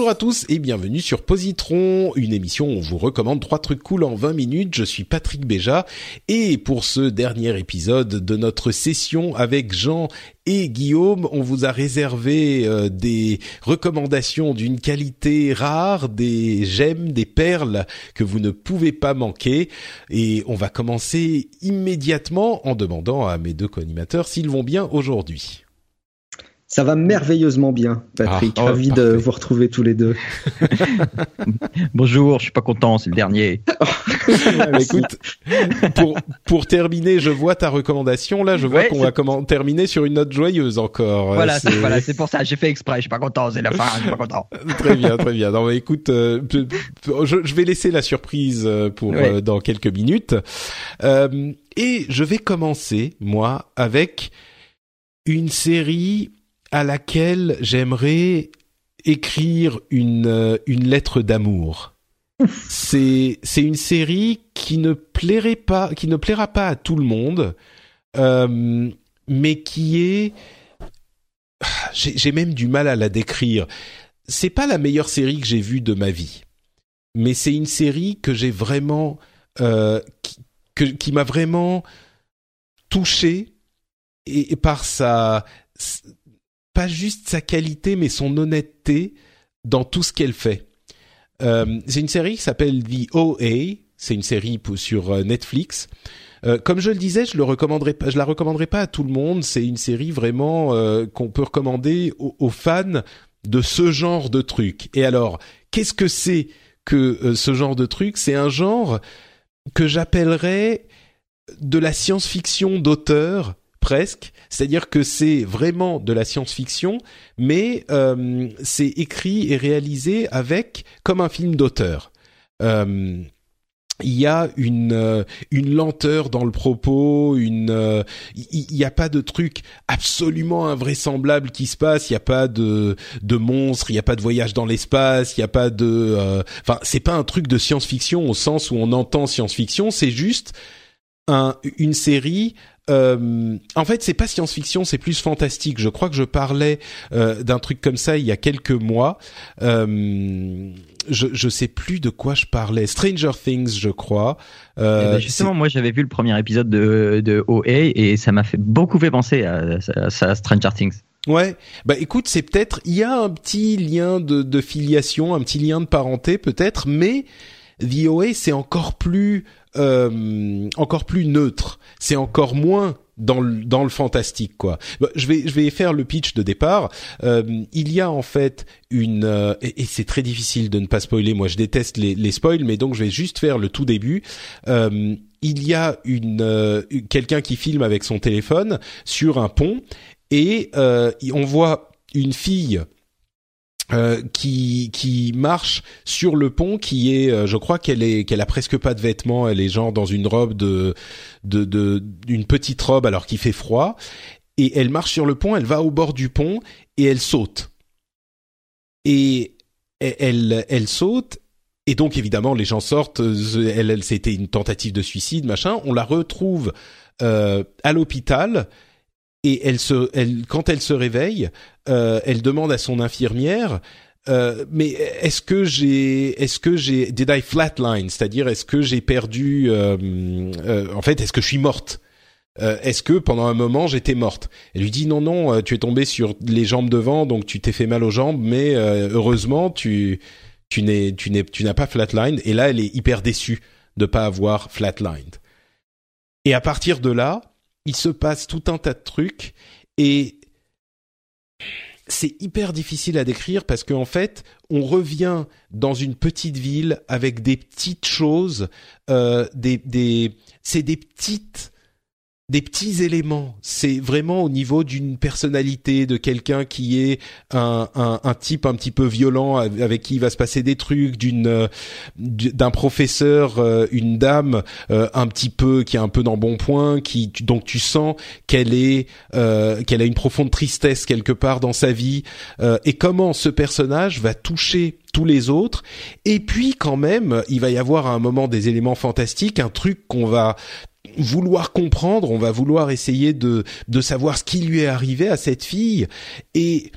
Bonjour à tous et bienvenue sur Positron, une émission où on vous recommande trois trucs cool en 20 minutes. Je suis Patrick Béja et pour ce dernier épisode de notre session avec Jean et Guillaume, on vous a réservé euh, des recommandations d'une qualité rare, des gemmes, des perles que vous ne pouvez pas manquer. Et on va commencer immédiatement en demandant à mes deux co-animateurs s'ils vont bien aujourd'hui. Ça va merveilleusement bien, Patrick. Ah, oh, Ravi de vous retrouver tous les deux. Bonjour, je suis pas content, c'est le dernier. Écoute, pour pour terminer, je vois ta recommandation là. Je vois Ouais, qu'on va comment terminer sur une note joyeuse encore. Voilà, c'est voilà, pour ça. J'ai fait exprès. Je suis pas content, c'est la fin. Je suis pas content. Très bien, très bien. Non, mais écoute, euh, je, je vais laisser la surprise euh, pour Ouais. euh, dans quelques minutes. Euh, et je vais commencer moi avec une série à laquelle j'aimerais écrire une euh, une lettre d'amour. C'est c'est une série qui ne plairait pas, qui ne plaira pas à tout le monde, euh, mais qui est j'ai j'ai même du mal à la décrire. C'est pas la meilleure série que j'ai vue de ma vie, mais c'est une série que j'ai vraiment euh, qui, que- qui m'a vraiment touché et, et par sa pas juste sa qualité mais son honnêteté dans tout ce qu'elle fait. Euh, c'est une série qui s'appelle The OA. C'est une série sur euh, Netflix. Euh, comme je le disais, je la recommanderais pas à tout le monde. C'est une série vraiment euh, qu'on peut recommander aux, fans de ce genre de truc. Et alors, qu'est-ce que c'est que ce genre de truc? C'est un genre que j'appellerais de la science-fiction d'auteur presque, c'est-à-dire que c'est vraiment de la science-fiction, mais euh, c'est écrit et réalisé avec comme un film d'auteur. Euh, il y a une euh, une lenteur dans le propos, une euh, il n'y a pas de truc absolument invraisemblable qui se passe, il n'y a pas de de monstres, il n'y a pas de voyage dans l'espace, il n'y a pas de euh, enfin c'est pas un truc de science-fiction au sens où on entend science-fiction, c'est juste un une série euh, en fait, c'est pas science-fiction, c'est plus fantastique. Je crois que je parlais euh, d'un truc comme ça il y a quelques mois. Euh, je je sais plus de quoi je parlais. Stranger Things, je crois. Eh ben, justement, moi, j'avais vu le premier épisode de, de OA et ça m'a fait beaucoup fait penser à, à- à Stranger Things. ouais. Bah écoute, c'est peut-être il y a un petit lien de, de filiation, un petit lien de parenté peut-être, mais The OA c'est encore plus euh, encore plus neutre. C'est encore moins dans le dans le fantastique quoi. Bah, je vais je vais faire le pitch de départ. Euh, il y a en fait une euh, et, c'est très difficile de ne pas spoiler. Moi, je déteste les les spoils, mais donc je vais juste faire le tout début. Euh, il y a une euh, quelqu'un qui filme avec son téléphone sur un pont et euh, on voit une fille euh, qui qui marche sur le pont qui est euh, je crois qu'elle est qu'elle a presque pas de vêtements. Elle est genre dans une robe de de de petite robe alors qu'il fait froid. Et elle marche sur le pont elle va au bord du pont et elle saute. Et elle elle, elle saute et donc évidemment les gens sortent euh, elle, elle c'était une tentative de suicide machin. On la retrouve euh, à l'hôpital et elle se elle quand elle se réveille euh, elle demande à son infirmière euh, mais est-ce que j'ai est-ce que j'ai did I flatline? C'est-à-dire est-ce que j'ai perdu euh, euh, en fait est-ce que je suis morte? Euh, est-ce que pendant un moment j'étais morte? Elle lui dit non non euh, tu es tombé sur les jambes devant donc tu t'es fait mal aux jambes mais heureusement tu tu n'es tu n'es tu n'as pas flatline et là elle est hyper déçue de pas avoir flatlined. Et à partir de là, il se passe tout un tas de trucs et c'est hyper difficile à décrire parce qu'en fait, on revient dans une petite ville avec des petites choses, euh, des, des, c'est des petites des petits éléments. C'est vraiment au niveau d'une personnalité de quelqu'un qui est un, un, un, type un petit peu violent avec qui il va se passer des trucs, d'une euh, d'un professeur, euh, une dame euh, un petit peu qui est un peu dans bon point, qui donc tu sens qu'elle est qu'elle a une profonde tristesse quelque part dans sa vie et comment ce personnage va toucher tous les autres. Et puis quand même, il va y avoir à un moment des éléments fantastiques, un truc qu'on va vouloir comprendre, on va vouloir essayer de, de savoir ce qui lui est arrivé à cette fille. Et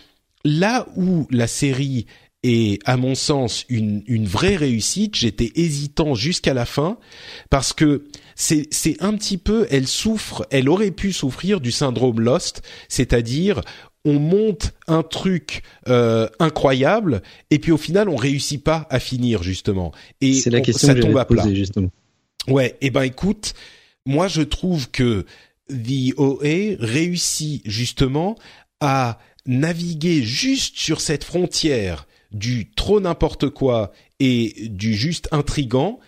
là où la série est, à mon sens, une, une vraie réussite, j'étais hésitant jusqu'à la fin, parce que c'est, c'est un petit peu, elle souffre, elle aurait pu souffrir du syndrome Lost, c'est-à-dire on monte un truc euh, incroyable et puis au final on réussit pas à finir justement et c'est la question ça que tombe à plat. poser, justement. Ouais, et ben écoute, moi je trouve que The OA réussit justement à naviguer juste sur cette frontière du trop n'importe quoi et du juste intrigant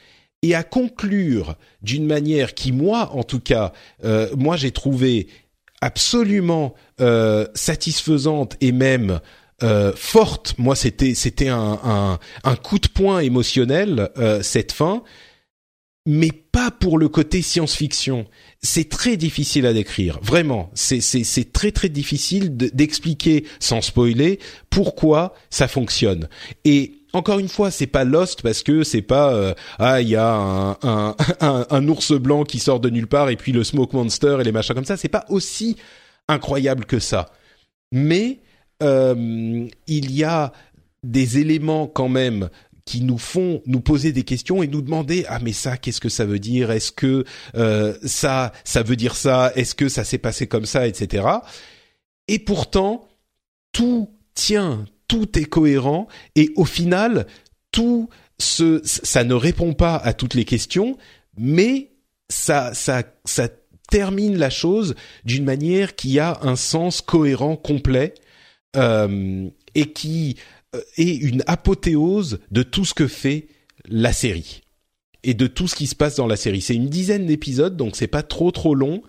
et à conclure d'une manière qui moi en tout cas euh, moi j'ai trouvé absolument euh, satisfaisante et même euh, forte. Moi c'était c'était un, un, un coup de poing émotionnel euh, cette fin mais pas pour le côté science-fiction. C'est très difficile à décrire, vraiment. C'est très très difficile d'expliquer sans spoiler pourquoi ça fonctionne. Et encore une fois, c'est pas Lost parce que c'est pas euh, ah il y a un, un, un, un, ours blanc qui sort de nulle part et puis le smoke monster et les machins comme ça. C'est pas aussi incroyable que ça. Mais euh, il y a des éléments quand même qui nous font nous poser des questions et nous demander ah mais ça qu'est-ce que ça veut dire? Est-ce que euh, ça ça veut dire ça? Est-ce que ça s'est passé comme ça? etc et pourtant tout tient tout est cohérent et au final tout ce ça ne répond pas à toutes les questions mais ça ça ça termine la chose d'une manière qui a un sens cohérent complet euh, et qui est une apothéose de tout ce que fait la série et de tout ce qui se passe dans la série. C'est une dizaine d'épisodes, donc c'est pas trop trop long.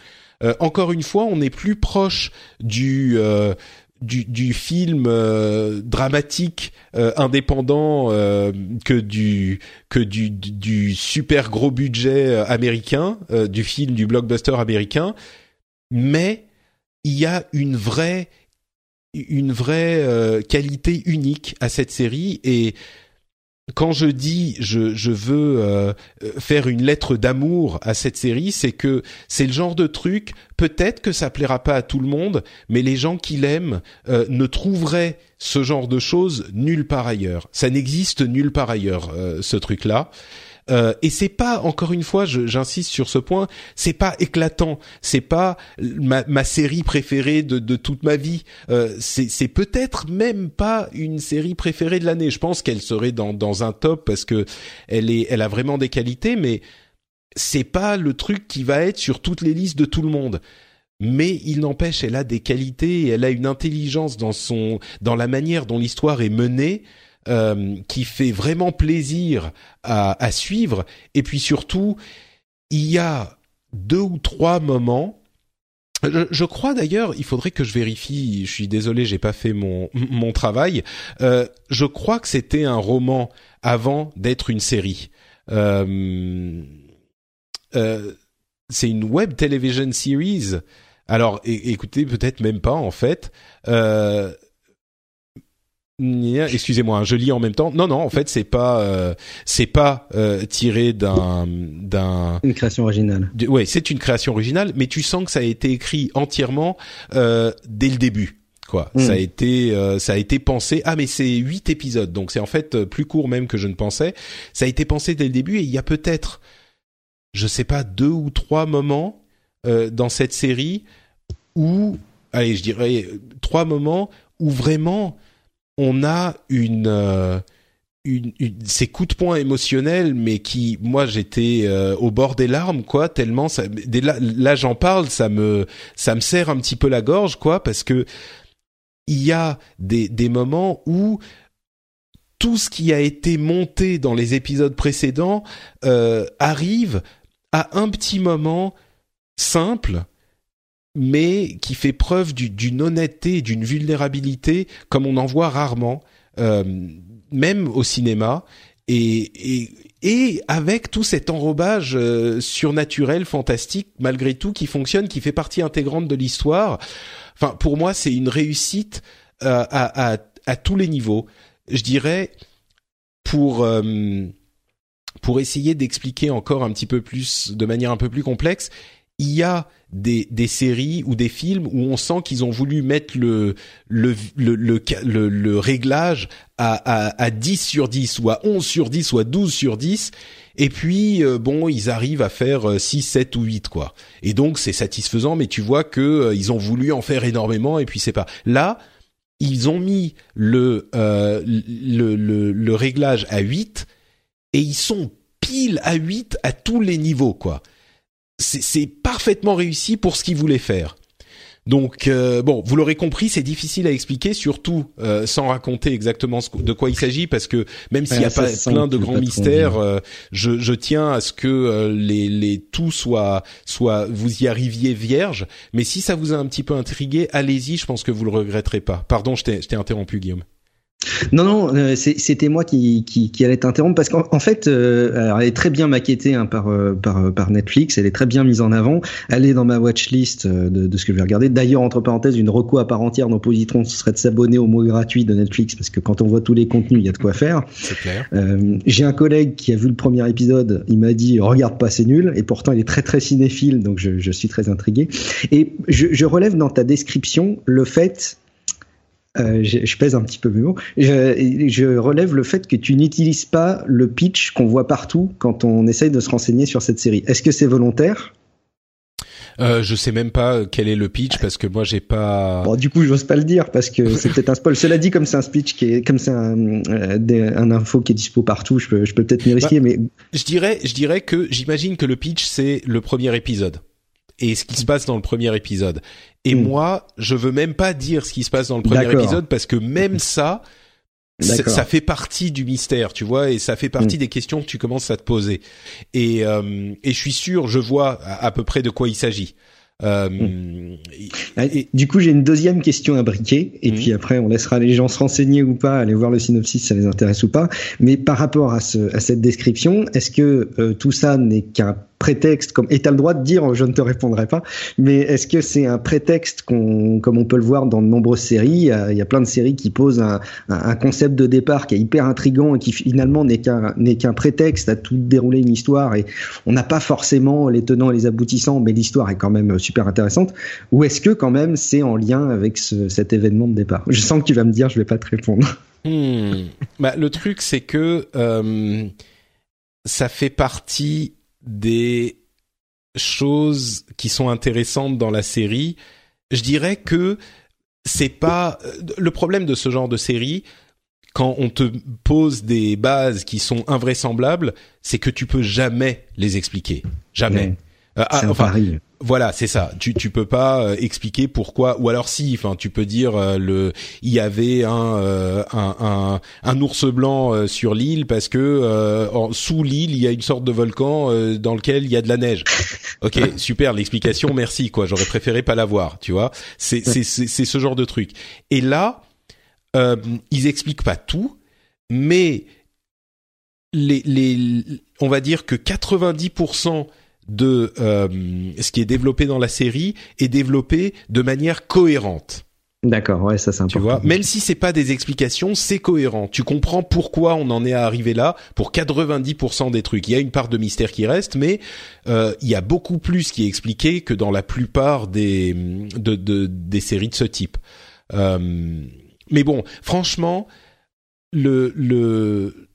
Euh, encore une fois, on est plus proche du euh, du, film euh, dramatique euh, indépendant euh, que du que du, super gros budget américain, du film du blockbuster américain, mais il y a une vraie une vraie euh, qualité unique à cette série et quand je dis je, je veux euh, faire une lettre d'amour à cette série, c'est que c'est le genre de truc, peut-être que ça plaira pas à tout le monde, mais les gens qui l'aiment euh, ne trouveraient ce genre de choses nulle part ailleurs. Ça n'existe nulle part ailleurs, ce truc-là. Euh, et c'est pas encore une fois, j'insiste sur ce point, c'est pas éclatant, c'est pas ma, série préférée de, toute ma vie. Euh, c'est peut-être même pas une série préférée de l'année. Je pense qu'elle serait dans, dans un top parce que elle est, elle a vraiment des qualités, mais c'est pas le truc qui va être sur toutes les listes de tout le monde mais il n'empêche, elle a des qualités, elle a une intelligence dans son, dans la manière dont l'histoire est menée euh, qui fait vraiment plaisir à, à, suivre. Et puis surtout, il y a deux ou trois moments. Je, je crois d'ailleurs, il faudrait que je vérifie. Je suis désolé, j'ai pas fait mon mon travail. Euh, je crois que c'était un roman avant d'être une série. Euh, euh c'est une web television series. Alors, écoutez, peut-être même pas en fait. Excusez-moi, je lis en même temps. Non, non, en fait, c'est pas, euh, c'est pas euh, tiré d'un, d'un. Une création originale. Oui, c'est une création originale, mais tu sens que ça a été écrit entièrement euh, dès le début. Quoi, Mm. ça a été, euh, ça a été pensé. Ah, mais c'est huit épisodes, donc c'est en fait euh, plus court même que je ne pensais. Ça a été pensé dès le début, et il y a peut-être, je sais pas, deux ou trois moments euh, dans cette série où, allez, je dirais trois moments où vraiment on a une euh, ces coups de poing émotionnels, mais qui, moi, j'étais euh, au bord des larmes, quoi, tellement ça. Là, là j'en parle, ça me, ça me serre un petit peu la gorge, quoi, parce que il y a des, des moments où tout ce qui a été monté dans les épisodes précédents euh, arrive à un petit moment simple, mais qui fait preuve d'une honnêteté, d'une vulnérabilité comme on en voit rarement. Euh, même au cinéma, et, et, et avec tout cet enrobage euh, surnaturel, fantastique, malgré tout, qui fonctionne, qui fait partie intégrante de l'histoire. Enfin, pour moi, c'est une réussite euh, à, à, à, tous les niveaux. Je dirais, pour euh, pour essayer d'expliquer encore un petit peu plus, de manière un peu plus complexe, il y a des, des séries ou des films où on sent qu'ils ont voulu mettre le le, le, le, le réglage à, à, à 10 sur 10 ou à 11 sur 10 ou à 12 sur 10 et puis euh, bon ils arrivent à faire 6 euh, 7 ou 8 quoi. Et donc c'est satisfaisant mais tu vois que euh, ils ont voulu en faire énormément et puis c'est pas. Là ils ont mis le, le, le le réglage à 8 et ils sont pile à 8 à tous les niveaux quoi c'est parfaitement réussi pour ce qu'il voulait faire. Donc euh, bon, vous l'aurez compris, c'est difficile à expliquer, surtout euh, sans raconter exactement de quoi il s'agit, parce que même s'il n'y a pas plein de grands mystères, euh, je, je, tiens à ce que les, les tout soit soit vous y arriviez vierge. Mais si ça vous a un petit peu intrigué, allez-y, je pense que vous le regretterez pas. Pardon, je t'ai interrompu, Guillaume. Non, non, euh, c'était moi qui, qui, qui, allait t'interrompre parce qu'en fait, euh, elle est très bien maquettée hein, par, euh, par, par Netflix, elle est très bien mise en avant, elle est dans ma watchlist de, de ce que je vais regarder. D'ailleurs, entre parenthèses, une reco à part entière dans Positron, ce serait de s'abonner au mot gratuit de Netflix parce que quand on voit tous les contenus, il y a de quoi faire. C'est clair. J'ai un collègue qui a vu le premier épisode, il m'a dit regarde pas, c'est nul, et pourtant il est très très cinéphile, donc je, je suis très intrigué. Et je, je relève dans ta description le fait euh, je, pèse un petit peu mes mots, je, je, relève le fait que tu n'utilises pas le pitch qu'on voit partout quand on essaye de se renseigner sur cette série. Est-ce que c'est volontaire? Euh, je sais même pas quel est le pitch parce que moi j'ai pas. Bon, du coup, j'ose pas le dire parce que c'est peut-être un spoil. Cela dit, comme c'est un speech qui est, comme c'est un, euh, un, info qui est dispo partout, je peux, je peux peut-être m'y risquer, bah, mais. Je dirais, je dirais que j'imagine que le pitch c'est le premier épisode et ce qui se passe dans le premier épisode. Et hmm. moi, je veux même pas dire ce qui se passe dans le premier épisode parce que même ça, ça fait partie du mystère, tu vois, et ça fait partie hmm. des questions que tu commences à te poser. Et, euh, et je suis sûr, je vois à, peu près de quoi il s'agit. Euh, hmm. et, du coup, j'ai une deuxième question à briquer, et puis après, on laissera les gens se renseigner ou pas, aller voir le synopsis, ça les intéresse ou pas. Mais par rapport à, ce, à cette description, est-ce que euh, tout ça n'est qu'un prétexte comme et t'as le droit de dire je ne te répondrai pas mais est-ce que c'est un prétexte qu'on comme on peut le voir dans de nombreuses séries il y a plein de séries qui posent un, concept de départ qui est hyper intrigant et qui finalement n'est qu'un n'est qu'un prétexte à tout dérouler une histoire et on n'a pas forcément les tenants et les aboutissants mais l'histoire est quand même super intéressante. Ou est-ce que quand même c'est en lien avec ce, cet événement de départ? Je sens que tu vas me dire je vais pas te répondre. Hmm. bah, le truc c'est que euh, ça fait partie des choses qui sont intéressantes dans la série, je dirais que c'est pas le problème de ce genre de série quand on te pose des bases qui sont invraisemblables, c'est que tu peux jamais les expliquer, jamais. Euh, ah, enfin, voilà, c'est ça. Tu tu peux pas euh, expliquer pourquoi ou alors si, enfin tu peux dire euh, le il y avait un euh, un, un, un ours blanc sur l'île parce que sous l'île il y a une sorte de volcan dans lequel il y a de la neige. OK, super l'explication, merci quoi. J'aurais préféré pas l'avoir, tu vois. C'est c'est c'est ce genre de truc. Et là ils expliquent pas tout, mais les les on va dire que 90% de euh, ce qui est développé dans la série est développé de manière cohérente. D'accord, ouais, ça c'est important. Tu vois, même si c'est pas des explications, c'est cohérent. Tu comprends pourquoi on en est arrivé là pour 90% des trucs. Il y a une part de mystère qui reste, mais euh, il y a beaucoup plus qui est expliqué que dans la plupart des de, de des séries de ce type. Euh, mais bon, franchement, le le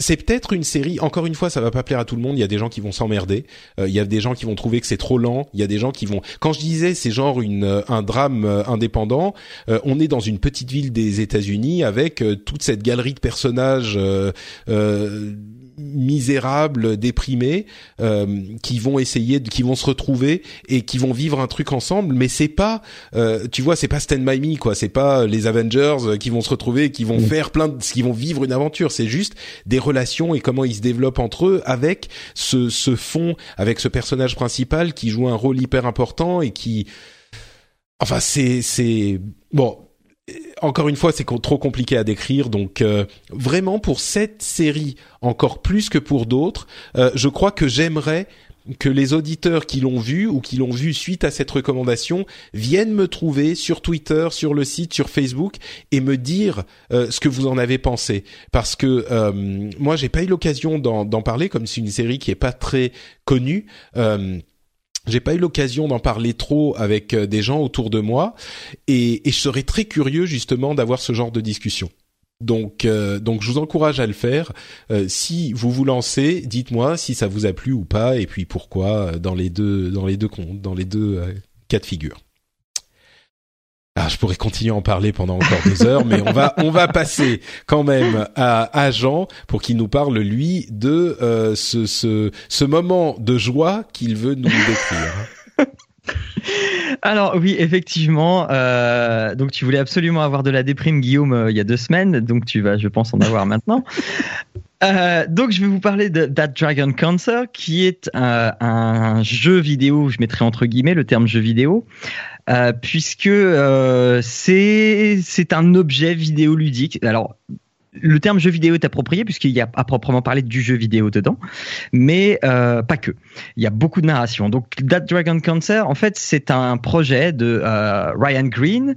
c'est peut-être une série. Encore une fois, ça va pas plaire à tout le monde. Il y a des gens qui vont s'emmerder. Euh, il y a des gens qui vont trouver que c'est trop lent. Il y a des gens qui vont. Quand je disais c'est genre une euh, un drame euh, indépendant, on est dans une petite ville des États-Unis avec toute cette galerie de personnages misérables, déprimés, euh, qui vont essayer, de, qui vont se retrouver et qui vont vivre un truc ensemble. Mais c'est pas, euh, tu vois, c'est pas Stand by Me, quoi. C'est pas les Avengers qui vont se retrouver, et qui vont mm. faire plein, de, qui vont vivre une aventure. C'est juste des relations et comment ils se développent entre eux avec ce, ce fond, avec ce personnage principal qui joue un rôle hyper important et qui, enfin, c'est, c'est bon encore une fois, c'est trop compliqué à décrire. Donc, euh, vraiment, pour cette série, encore plus que pour d'autres, euh, je crois que j'aimerais que les auditeurs qui l'ont vu ou qui l'ont vu suite à cette recommandation viennent me trouver sur Twitter, sur le site, sur Facebook et me dire euh, ce que vous en avez pensé. Parce que moi, j'ai pas eu l'occasion d'en parler, comme c'est une série qui est pas très connue j'ai pas eu l'occasion d'en parler trop avec euh, des gens autour de moi et, je serais très curieux justement d'avoir ce genre de discussion. Donc, euh, je vous encourage à le faire. Euh, si vous vous lancez, dites-moi si ça vous a plu ou pas, et puis pourquoi dans les deux, dans les deux comptes, dans les deux cas de figure. Ah, je pourrais continuer à en parler pendant encore deux heures, mais on va on va passer quand même à, à Jean pour qu'il nous parle lui de euh, ce, ce ce moment de joie qu'il veut nous décrire. Alors oui, effectivement. Euh, donc tu voulais absolument avoir de la déprime, Guillaume, euh, il y a deux semaines. Donc tu vas, je pense, en avoir maintenant. Euh, donc je vais vous parler de That Dragon Cancer, qui est un jeu vidéo. Je mettrai entre guillemets le terme jeu vidéo euh, puisque euh, c'est un objet vidéoludique. Alors le terme jeu vidéo est approprié puisqu'il y a à proprement parler du jeu vidéo dedans, mais euh, pas que. Il y a beaucoup de narration. Donc That Dragon Cancer, en fait, c'est un projet de Ryan Green.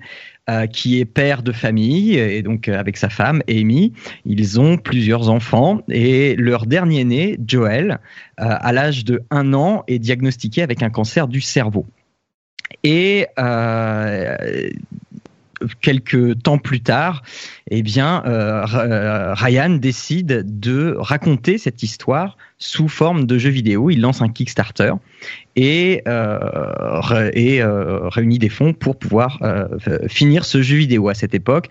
Qui est père de famille et donc avec sa femme Amy, ils ont plusieurs enfants et leur dernier né, Joel, à l'âge de 1 an, est diagnostiqué avec un cancer du cerveau. Et euh, quelques temps plus tard, eh bien, euh, euh, Ryan décide de raconter cette histoire sous forme de jeu vidéo. Il lance un Kickstarter et, euh, réunit des fonds pour pouvoir finir ce jeu vidéo. À cette époque,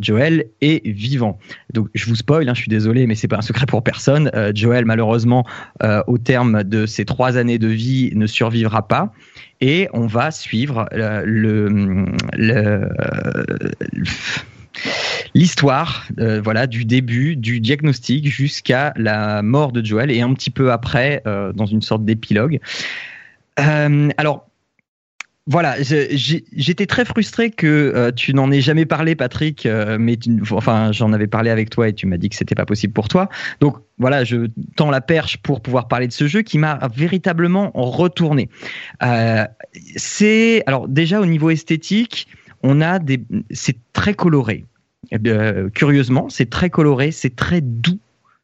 Joel est vivant. Donc, je vous spoil, hein, je suis désolé, mais c'est pas un secret pour personne. Joel, malheureusement, au terme de ses trois années de vie, ne survivra pas et on va suivre le, l'histoire euh, voilà du début du diagnostic jusqu'à la mort de Joel et un petit peu après euh, dans une sorte d'épilogue. Euh, alors voilà, j'étais très frustré que tu n'en aies jamais parlé, Patrick, mais enfin j'en avais parlé avec toi et tu m'as dit que c'était pas possible pour toi. Donc voilà, je tends la perche pour pouvoir parler de ce jeu qui m'a véritablement retourné. c'est alors déjà au niveau esthétique, on a des, c'est très coloré. Euh, curieusement, c'est très coloré, c'est très doux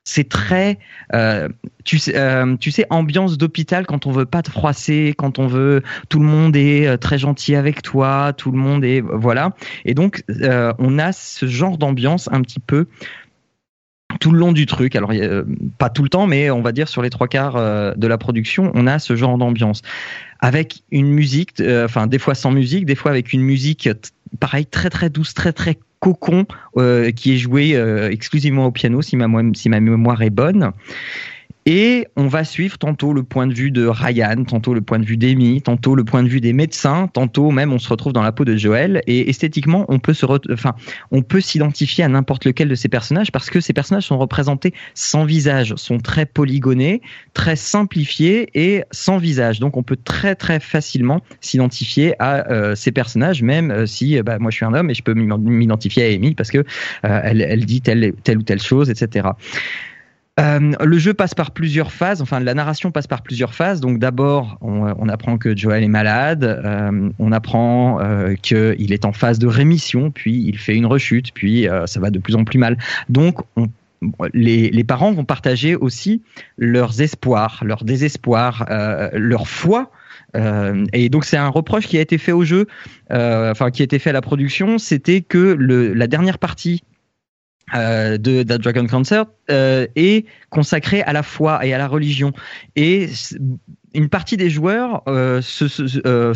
c'est très euh, euh, tu sais ambiance d'hôpital quand on veut pas te froisser quand on veut tout le monde est très gentil avec toi tout le monde est voilà. Et donc on a ce genre d'ambiance un petit peu tout le long du truc. Alors pas tout le temps mais on va dire sur les trois quarts de la production on a ce genre d'ambiance. Avec une musique enfin des fois sans musique des fois avec une musique pareil très très douce très très cocon euh, qui est joué euh, exclusivement au piano si ma, si ma mémoire est bonne. Et on va suivre tantôt le point de vue de Ryan, tantôt le point de vue d'Amy, tantôt le point de vue des médecins, tantôt même on se retrouve dans la peau de Joël. Et esthétiquement, on peut se, enfin, on peut s'identifier à n'importe lequel de ces personnages parce que ces personnages sont représentés sans visage, sont très polygonés, très simplifiés et sans visage. Donc on peut très très facilement s'identifier à euh, ces personnages, même euh, si bah, moi je suis un homme et je peux m'identifier à Amy parce que euh, elle, elle dit telle, telle ou telle chose, etc. Euh, le jeu passe par plusieurs phases, enfin la narration passe par plusieurs phases. Donc d'abord, on, apprend que Joel est malade, euh, on apprend euh, qu'il est en phase de rémission, puis il fait une rechute, puis ça va de plus en plus mal. Donc les, parents vont partager aussi leurs espoirs, leur désespoir, leur foi. et donc c'est un reproche qui a été fait au jeu, enfin qui a été fait à la production, c'était que la dernière partie euh, de, de Dragon Concert euh, est consacré à la foi et à la religion. Et une partie des joueurs euh, euh,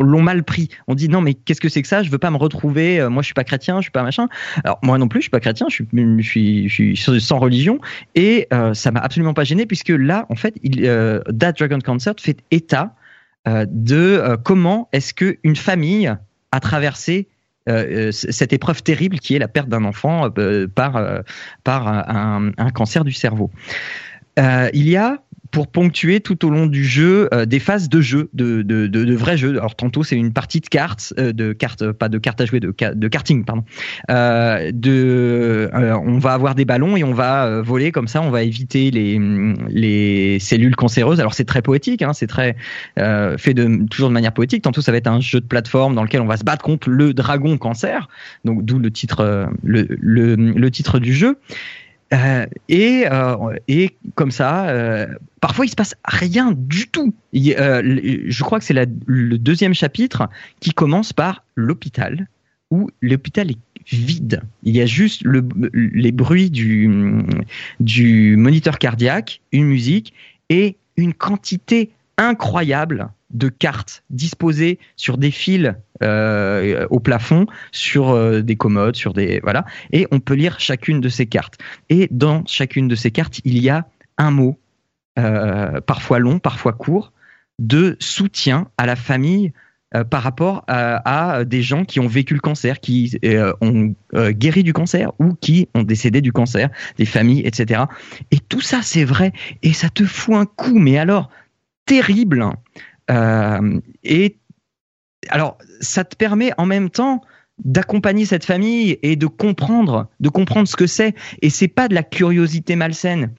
l'ont mal pris. On dit non mais qu'est-ce que c'est que ça? Je veux pas me retrouver. euh, moi je suis pas chrétien, je suis pas machin. Alors moi non plus je suis pas chrétien, je suis, je suis, je suis sans religion et euh, ça m'a absolument pas gêné puisque là en fait il, That Dragon Concert fait état de comment est-ce que une famille a traversé cette épreuve terrible qui est la perte d'un enfant euh, par euh, par un, un cancer du cerveau. Euh, il y a pour ponctuer tout au long du jeu euh, des phases de jeu, de, de, de, de vrais jeux. Alors tantôt c'est une partie de cartes, euh, de cartes, euh, pas de cartes à jouer, de, de karting, pardon. Euh, de, euh, on va avoir des ballons et on va euh, voler comme ça, on va éviter les, les cellules cancéreuses. Alors c'est très poétique, hein, c'est très fait de toujours de manière poétique. Tantôt ça va être un jeu de plateforme dans lequel on va se battre contre le dragon cancer, donc d'où le titre, le, le, le titre du jeu. Euh, et, euh, et comme ça, euh, parfois il se passe rien du tout. Je crois que c'est le deuxième chapitre qui commence par l'hôpital, où l'hôpital est vide. Il y a juste le, les bruits du, du moniteur cardiaque, une musique et une quantité incroyable de cartes disposées sur des fils euh, au plafond, sur euh, des commodes, sur des voilà, et on peut lire chacune de ces cartes. Et dans chacune de ces cartes, il y a un mot, euh, parfois long, parfois court, de soutien à la famille par rapport à, des gens qui ont vécu le cancer, qui ont guéri du cancer ou qui ont décédé du cancer, des familles, etc. Et tout ça, c'est vrai, et ça te fout un coup, mais alors terrible. Euh, et alors, ça te permet en même temps d'accompagner cette famille et de comprendre, de comprendre ce que c'est. Et c'est pas de la curiosité malsaine.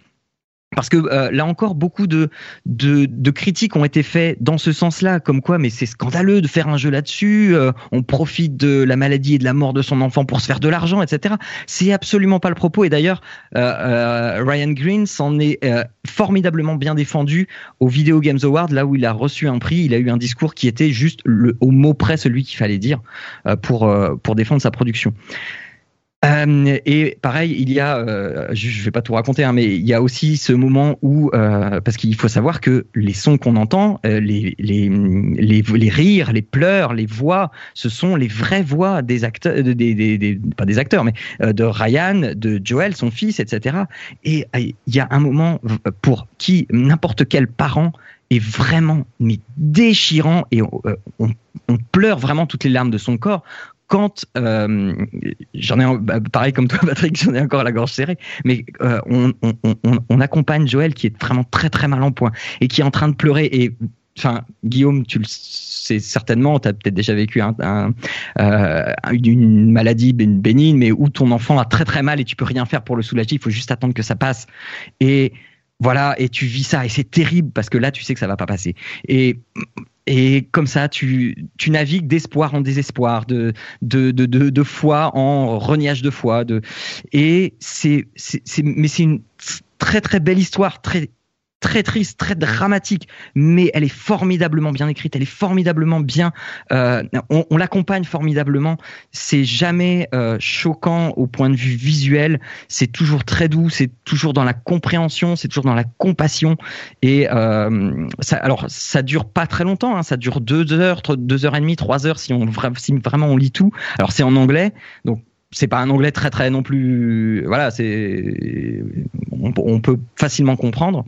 Parce que euh, là encore, beaucoup de, de, de critiques ont été faites dans ce sens-là, comme quoi, mais c'est scandaleux de faire un jeu là-dessus. euh, on profite de la maladie et de la mort de son enfant pour se faire de l'argent, etc. C'est absolument pas le propos. Et d'ailleurs, euh, euh, Ryan Green s'en est euh, formidablement bien défendu au Video Games Award, là où il a reçu un prix. Il a eu un discours qui était juste le, au mot près celui qu'il fallait dire euh, pour pour défendre sa production. Euh, et pareil, il y a, euh, je, vais pas tout raconter, hein, mais il y a aussi ce moment où, euh, parce qu'il faut savoir que les sons qu'on entend, euh, les, rires, les pleurs, les voix, ce sont les vraies voix des acteurs, pas des acteurs, mais euh, de Ryan, de Joel, son fils, etc. Et il y a un moment pour qui n'importe quel parent est vraiment mais déchirant et on pleure vraiment toutes les larmes de son corps quand euh, j'en ai bah, pareil comme toi Patrick j'en ai encore la gorge serrée mais euh, on, on, on, on, accompagne Joël qui est vraiment très très mal en point et qui est en train de pleurer et enfin Guillaume tu le sais certainement tu as peut-être déjà vécu un, un, euh, une maladie bénigne mais où ton enfant a très très mal et tu peux rien faire pour le soulager il faut juste attendre que ça passe. Et voilà et tu vis ça et c'est terrible parce que là tu sais que ça va pas passer et et comme ça, tu, tu navigues d'espoir en désespoir, de, de, de, de, de foi en reniage de foi. De, et c'est, mais c'est une très très belle histoire, très très triste, très dramatique, mais elle est formidablement bien écrite, elle est formidablement bien, euh, on, l'accompagne formidablement. C'est jamais euh, choquant au point de vue visuel, c'est toujours très doux, c'est toujours dans la compréhension, c'est toujours dans la compassion. Et euh, ça, alors ça dure pas très longtemps, hein, ça dure deux heures, deux heures et demie, trois heures si on si vraiment on lit tout. Alors c'est en anglais, donc c'est pas un anglais très très non plus voilà c'est on, peut facilement comprendre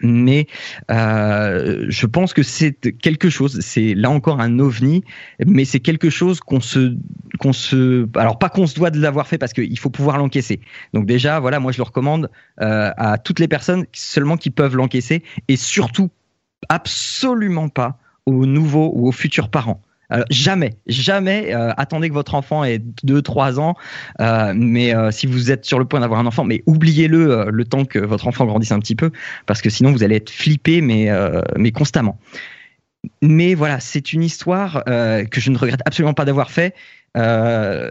mais euh, je pense que c'est quelque chose c'est là encore un ovni mais c'est quelque chose qu'on se qu'on se alors pas qu'on se doit de l'avoir fait parce qu'il faut pouvoir l'encaisser. Donc déjà voilà moi je le recommande euh, à toutes les personnes seulement qui peuvent l'encaisser et surtout absolument pas aux nouveaux ou aux futurs parents alors, jamais, jamais euh, attendez que votre enfant ait 2-3 ans, euh, mais euh, si vous êtes sur le point d'avoir un enfant, mais oubliez-le euh, le temps que votre enfant grandisse un petit peu, parce que sinon vous allez être flippé, mais, euh, mais constamment. Mais voilà, c'est une histoire euh, que je ne regrette absolument pas d'avoir fait. Euh,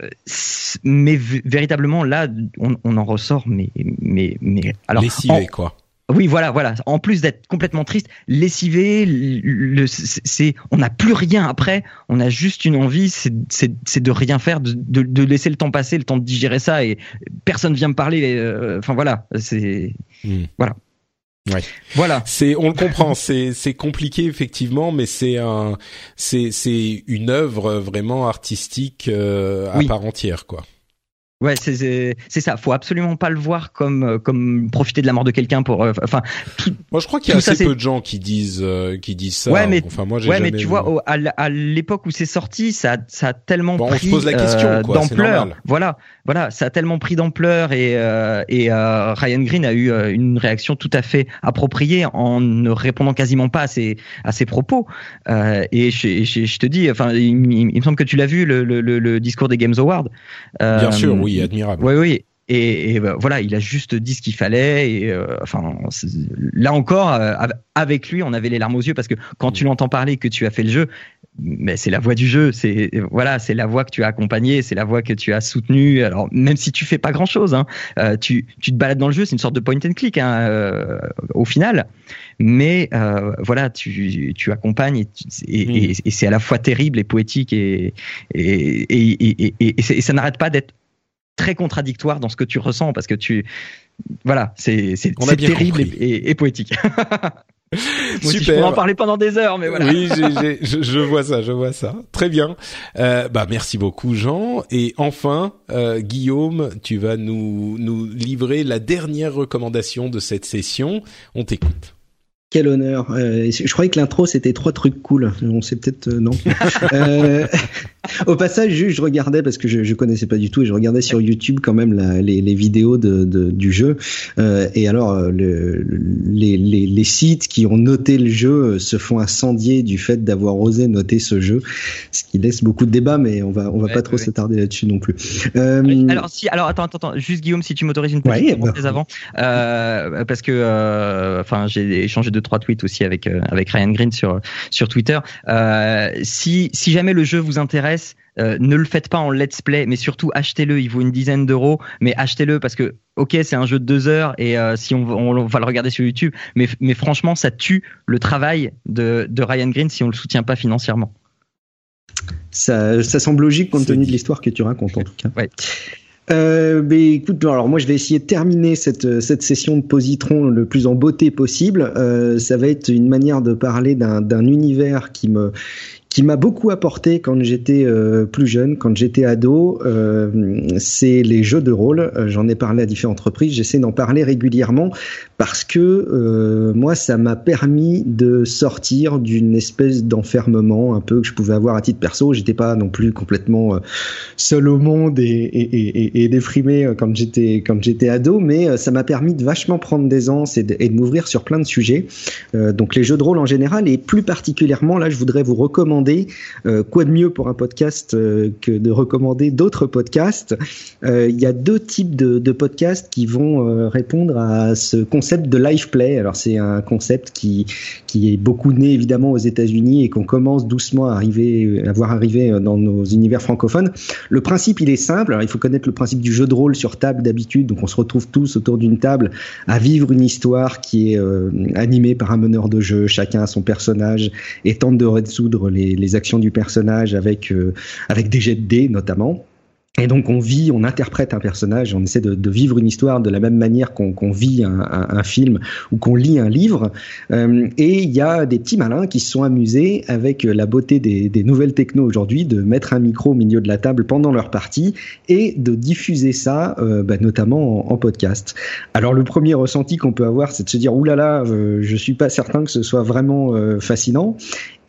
mais véritablement là, on, on, en ressort, mais mais mais alors lessivé en, quoi. Oui, voilà, voilà. En plus d'être complètement triste, lessivé, le, c'est, on n'a plus rien après. On a juste une envie, c'est, de rien faire, de, de, laisser le temps passer, le temps de digérer ça, et personne vient me parler. Euh, enfin voilà, c'est hmm. voilà. Ouais. Voilà. C'est, on le comprend. c'est, c'est compliqué effectivement, mais c'est un, c'est, c'est une œuvre vraiment artistique euh, à part entière, quoi. Ouais, c'est ça. Faut absolument pas le voir comme euh, comme profiter de la mort de quelqu'un pour. Euh, enfin, moi je crois qu'il y a assez peu de gens qui disent euh, qui disent ça. Ouais, mais enfin moi Ouais, mais tu vois, à l'époque où c'est sorti, ça ça a tellement pris on se pose la question, d'ampleur. Voilà, voilà, ça a tellement pris d'ampleur et et Ryan Green a eu une réaction tout à fait appropriée en ne répondant quasiment pas à ses à ses propos. et je, je, te dis, enfin, il, me semble que tu l'as vu le, le, le, discours des Games Awards. Bien sûr, oui admirable. Oui, oui. Et, bah, voilà, il a juste dit ce qu'il fallait. Et euh, enfin, là encore, euh, avec lui, on avait les larmes aux yeux parce que quand tu l'entends parler que tu as fait le jeu, mais c'est la voix du jeu. C'est voilà, c'est la voix que tu as accompagnée, c'est la voix que tu as soutenue. Alors même si tu fais pas grand chose, hein, euh, tu, tu te balades dans le jeu, c'est une sorte de point and click hein, au final. Mais voilà, tu, tu accompagnes et, et, et c'est à la fois terrible et poétique et, et, et ça n'arrête pas d'être très contradictoire dans ce que tu ressens parce que tu voilà c'est c'est terrible et, poétique Super. je pourrais en parler pendant des heures, mais voilà. Oui, je, vois ça, je vois ça. Très bien. Euh, bah merci beaucoup, Jean. Et enfin, euh, Guillaume, tu vas nous nous livrer la dernière recommandation de cette session. On t'écoute. Quel honneur. Euh, je croyais que l'intro c'était trois trucs cool. On sait peut-être euh, non. euh, au passage, je, regardais parce que je, je connaissais pas du tout et je regardais sur YouTube quand même la, les, les, vidéos de, de, du jeu. Et alors le, les, les, les, sites qui ont noté le jeu se font incendier du fait d'avoir osé noter ce jeu, ce qui laisse beaucoup de débats, mais on va on va pas trop s'attarder là-dessus non plus. alors si alors attends attends, attends juste Guillaume si tu m'autorises une petite bah, avant parce que enfin j'ai échangé de trois tweets aussi avec euh, avec Ryan Green sur sur Twitter. Euh, si si jamais le jeu vous intéresse, euh, ne le faites pas en let's play, mais surtout achetez-le. Il vaut une dizaine d'euros, mais achetez-le parce que ok, c'est un jeu de deux heures et si on, on, va le regarder sur YouTube, mais mais franchement, ça tue le travail de de Ryan Green si on le soutient pas financièrement. Ça, ça semble logique compte tenu de l'histoire que tu racontes en tout cas. Ouais. Euh, mais écoute, alors moi je vais essayer de terminer cette, cette session de positron le plus en beauté possible. Euh, ça va être une manière de parler d'un univers qui me qui m'a beaucoup apporté quand j'étais euh, plus jeune, quand j'étais ado, euh, c'est les jeux de rôle. Euh, j'en ai parlé à différentes reprises, j'essaie d'en parler régulièrement parce que moi, ça m'a permis de sortir d'une espèce d'enfermement un peu que je pouvais avoir à titre perso. J'étais pas non plus complètement seul au monde et, et, déprimé quand j'étais quand j'étais ado, mais ça m'a permis de vachement prendre des anses et de, de m'ouvrir sur plein de sujets. donc les jeux de rôle en général et plus particulièrement là, je voudrais vous recommander euh, quoi de mieux pour un podcast euh, que de recommander d'autres podcasts euh, Il y a deux types de, podcasts qui vont répondre à ce concept de live play. Alors c'est un concept qui qui est beaucoup né évidemment aux États-Unis et qu'on commence doucement à arriver à voir arriver dans nos univers francophones. Le principe il est simple. Il faut connaître le principe du jeu de rôle sur table d'habitude. Donc on se retrouve tous autour d'une table à vivre une histoire qui est animée par un meneur de jeu. Chacun a son personnage et tente de résoudre les les, actions du personnage avec, euh, avec des jets de dés notamment. Et donc on vit, on interprète un personnage, on essaie de, vivre une histoire de la même manière qu'on vit un, film ou qu'on lit un livre. Euh, et il y a des petits malins qui se sont amusés avec la beauté des, nouvelles techno aujourd'hui de mettre un micro au milieu de la table pendant leur partie et de diffuser ça, euh, bah, notamment en, podcast. Alors le premier ressenti qu'on peut avoir, c'est de se dire oulala, euh, je suis pas certain que ce soit vraiment fascinant.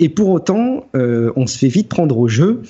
Et pour autant, euh, on se fait vite prendre au jeu.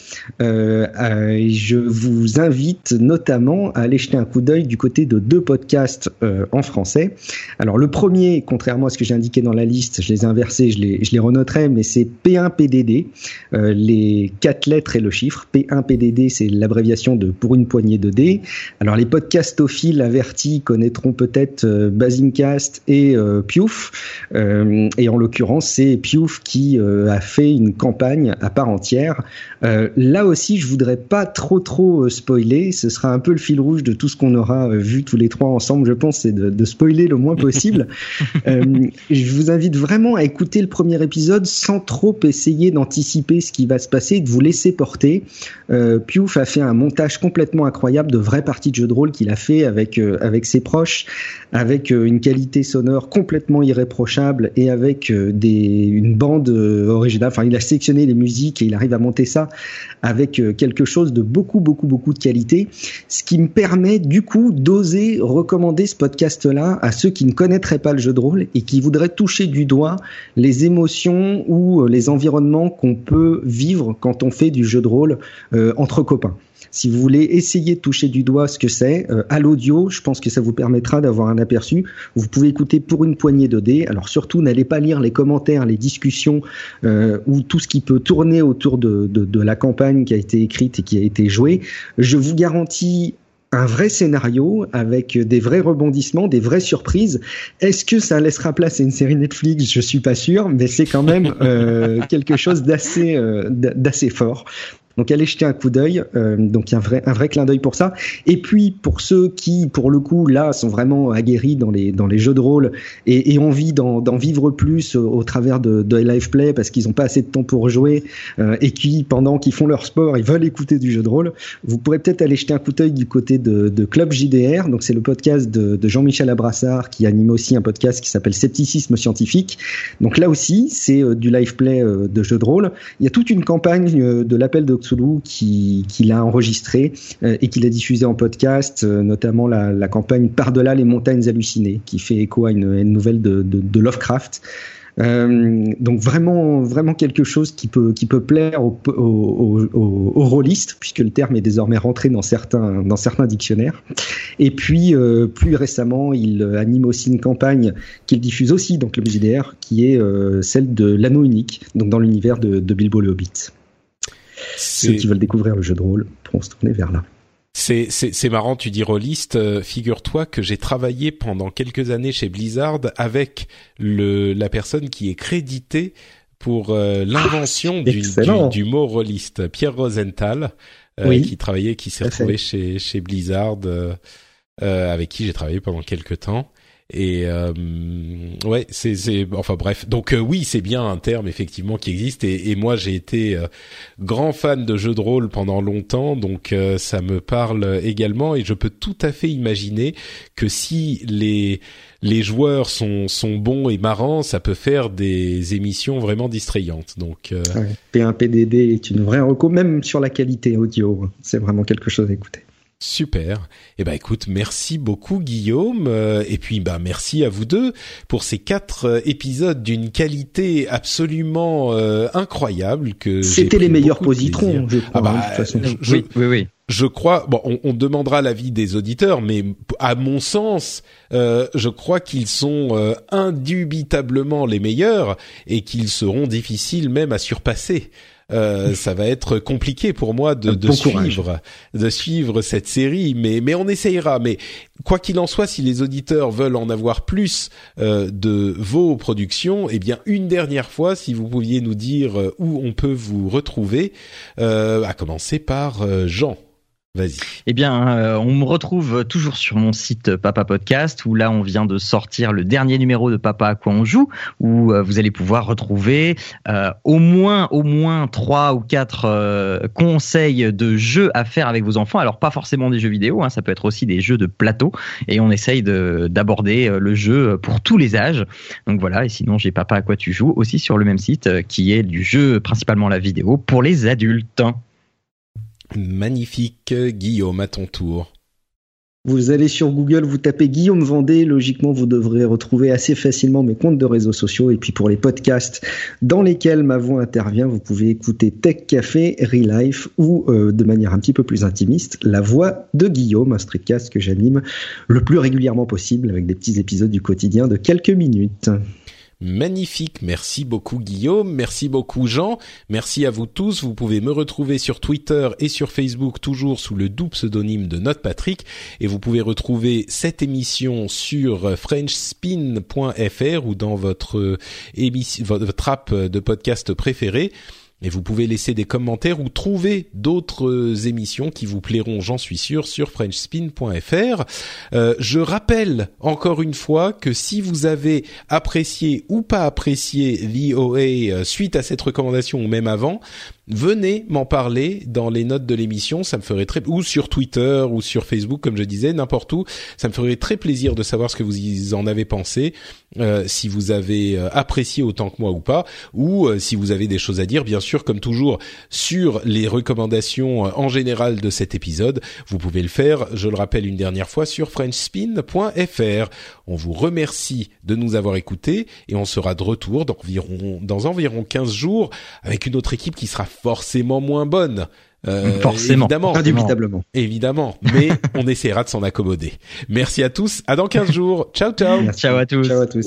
Euh, euh, je vous invite notamment à aller jeter un coup d'œil du côté de deux podcasts en français. Alors le premier, contrairement à ce que j'ai indiqué dans la liste, je les ai inversés, je les, je les renoterai, mais c'est P1PDD, les quatre lettres et le chiffre. P1PDD, c'est l'abréviation de pour une poignée de dés. Alors les podcastophiles avertis connaîtront peut-être Basingcast et Piouf. et en l'occurrence, c'est Piouf qui a fait une campagne à part entière. Euh, là aussi, je voudrais pas trop trop spoiler. Ce sera un peu le fil rouge de tout ce qu'on aura vu tous les trois ensemble. Je pense, c'est de, de, spoiler le moins possible. je vous invite vraiment à écouter le premier épisode sans trop essayer d'anticiper ce qui va se passer, de vous laisser porter. Euh, Piouf a fait un montage complètement incroyable de vraies parties de jeux de rôle qu'il a fait avec avec ses proches, avec une qualité sonore complètement irréprochable et avec des, une bande originale. Enfin, il a sélectionné les musiques et il arrive à monter ça avec quelque chose de beaucoup, beaucoup, beaucoup de qualité. Ce qui me permet du coup d'oser recommander ce podcast-là à ceux qui ne connaîtraient pas le jeu de rôle et qui voudraient toucher du doigt les émotions ou les environnements qu'on peut vivre quand on fait du jeu de rôle euh, entre copains. Si vous voulez essayer de toucher du doigt ce que c'est, euh, à l'audio, je pense que ça vous permettra d'avoir un aperçu. Vous pouvez écouter pour une poignée de dés. Alors surtout, n'allez pas lire les commentaires, les discussions euh, ou tout ce qui peut tourner autour de, de, de la campagne qui a été écrite et qui a été jouée. Je vous garantis un vrai scénario avec des vrais rebondissements, des vraies surprises. Est-ce que ça laissera place à une série Netflix? Je suis pas sûr, mais c'est quand même euh, quelque chose d'assez euh, d'assez fort. Donc allez jeter un coup d'œil. Euh, donc il y a un vrai, un vrai clin d'œil pour ça. Et puis pour ceux qui, pour le coup, là, sont vraiment aguerris dans les dans les jeux de rôle et, et ont envie d'en vivre plus au, travers de, de live play parce qu'ils n'ont pas assez de temps pour jouer euh, et qui, pendant qu'ils font leur sport, ils veulent écouter du jeu de rôle. Vous pourrez peut-être aller jeter un coup d'œil du côté de, de Club JDR. Donc c'est le podcast de, de Jean-Michel Abrassard qui anime aussi un podcast qui s'appelle Scepticisme scientifique. Donc là aussi, c'est euh, du live play euh, de jeu de rôle. Il y a toute une campagne euh, de l'appel de Cthulhu qui, l'a enregistré euh, et qui l'a diffusé en podcast, euh, notamment la, campagne Par-delà les montagnes hallucinées, qui fait écho à une, nouvelle de, Lovecraft. Euh, donc vraiment, vraiment quelque chose qui peut, plaire aux, rôlistes, puisque le terme est désormais rentré dans certains, dictionnaires. Et puis, plus récemment, il anime aussi une campagne qu'il diffuse aussi dans le JDR, qui est celle de l'anneau unique, donc dans l'univers de, de Bilbo le Hobbit. Ceux qui veulent découvrir le jeu de rôle pourront se tourner vers là. C'est, marrant, tu dis rôliste. Euh, figure-toi que j'ai travaillé pendant quelques années chez Blizzard avec le, la personne qui est créditée pour euh, l'invention ah, du, du, du, mot rôliste, Pierre Rosenthal, euh, oui. qui travaillait, qui s'est retrouvé chez, chez Blizzard, avec qui j'ai travaillé pendant quelques temps. Et euh, ouais, c'est, enfin bref. Donc euh, oui, c'est bien un terme effectivement qui existe. Et, et moi, j'ai été euh, grand fan de jeux de rôle pendant longtemps, donc euh, ça me parle également. Et je peux tout à fait imaginer que si les les joueurs sont sont bons et marrants, ça peut faire des émissions vraiment distrayantes. Donc ouais. P1 PDD est une vraie reco, même sur la qualité audio. C'est vraiment quelque chose à écouter. Super. Eh ben écoute, merci beaucoup Guillaume euh, et puis bah merci à vous deux pour ces quatre euh, épisodes d'une qualité absolument euh, incroyable que c'était les meilleurs positrons. Je crois, ah bah, hein, je, oui, oui, oui. Je crois. Bon, on, on demandera l'avis des auditeurs, mais à mon sens, euh, je crois qu'ils sont euh, indubitablement les meilleurs et qu'ils seront difficiles même à surpasser. Euh, ça va être compliqué pour moi de, de bon suivre courage. de suivre cette série, mais mais on essayera. Mais quoi qu'il en soit, si les auditeurs veulent en avoir plus euh, de vos productions, eh bien une dernière fois, si vous pouviez nous dire euh, où on peut vous retrouver, euh, à commencer par euh, Jean. Eh bien, euh, on me retrouve toujours sur mon site Papa Podcast où là, on vient de sortir le dernier numéro de Papa à quoi on joue, où euh, vous allez pouvoir retrouver euh, au moins, au moins trois ou quatre conseils de jeux à faire avec vos enfants. Alors, pas forcément des jeux vidéo, hein, ça peut être aussi des jeux de plateau, et on essaye d'aborder le jeu pour tous les âges. Donc voilà. Et sinon, j'ai Papa à quoi tu joues aussi sur le même site, qui est du jeu principalement la vidéo pour les adultes. Magnifique, Guillaume, à ton tour. Vous allez sur Google, vous tapez Guillaume Vendée, logiquement vous devrez retrouver assez facilement mes comptes de réseaux sociaux et puis pour les podcasts dans lesquels ma voix intervient, vous pouvez écouter Tech Café, Relife ou euh, de manière un petit peu plus intimiste, la voix de Guillaume, un streetcast que j'anime le plus régulièrement possible avec des petits épisodes du quotidien de quelques minutes. Magnifique. Merci beaucoup Guillaume, merci beaucoup Jean, merci à vous tous. Vous pouvez me retrouver sur Twitter et sur Facebook toujours sous le doux pseudonyme de Note Patrick et vous pouvez retrouver cette émission sur frenchspin.fr ou dans votre émission, votre app de podcast préféré. Et vous pouvez laisser des commentaires ou trouver d'autres euh, émissions qui vous plairont, j'en suis sûr, sur frenchspin.fr. Euh, je rappelle encore une fois que si vous avez apprécié ou pas apprécié l'IOA euh, suite à cette recommandation ou même avant, venez m'en parler dans les notes de l'émission, ça me ferait très ou sur Twitter ou sur Facebook comme je disais, n'importe où, ça me ferait très plaisir de savoir ce que vous en avez pensé, euh, si vous avez euh, apprécié autant que moi ou pas, ou si vous avez des choses à dire, bien sûr comme toujours sur les recommandations en général de cet épisode, vous pouvez le faire, je le rappelle une dernière fois sur frenchspin.fr. On vous remercie de nous avoir écoutés et on sera de retour dans environ dans environ 15 jours avec une autre équipe qui sera forcément moins bonne. Euh, forcément, évidemment, indubitablement. Évidemment, mais on essaiera de s'en accommoder. Merci à tous, à dans 15 jours. Ciao ciao. Ciao à tous. Ciao à tous.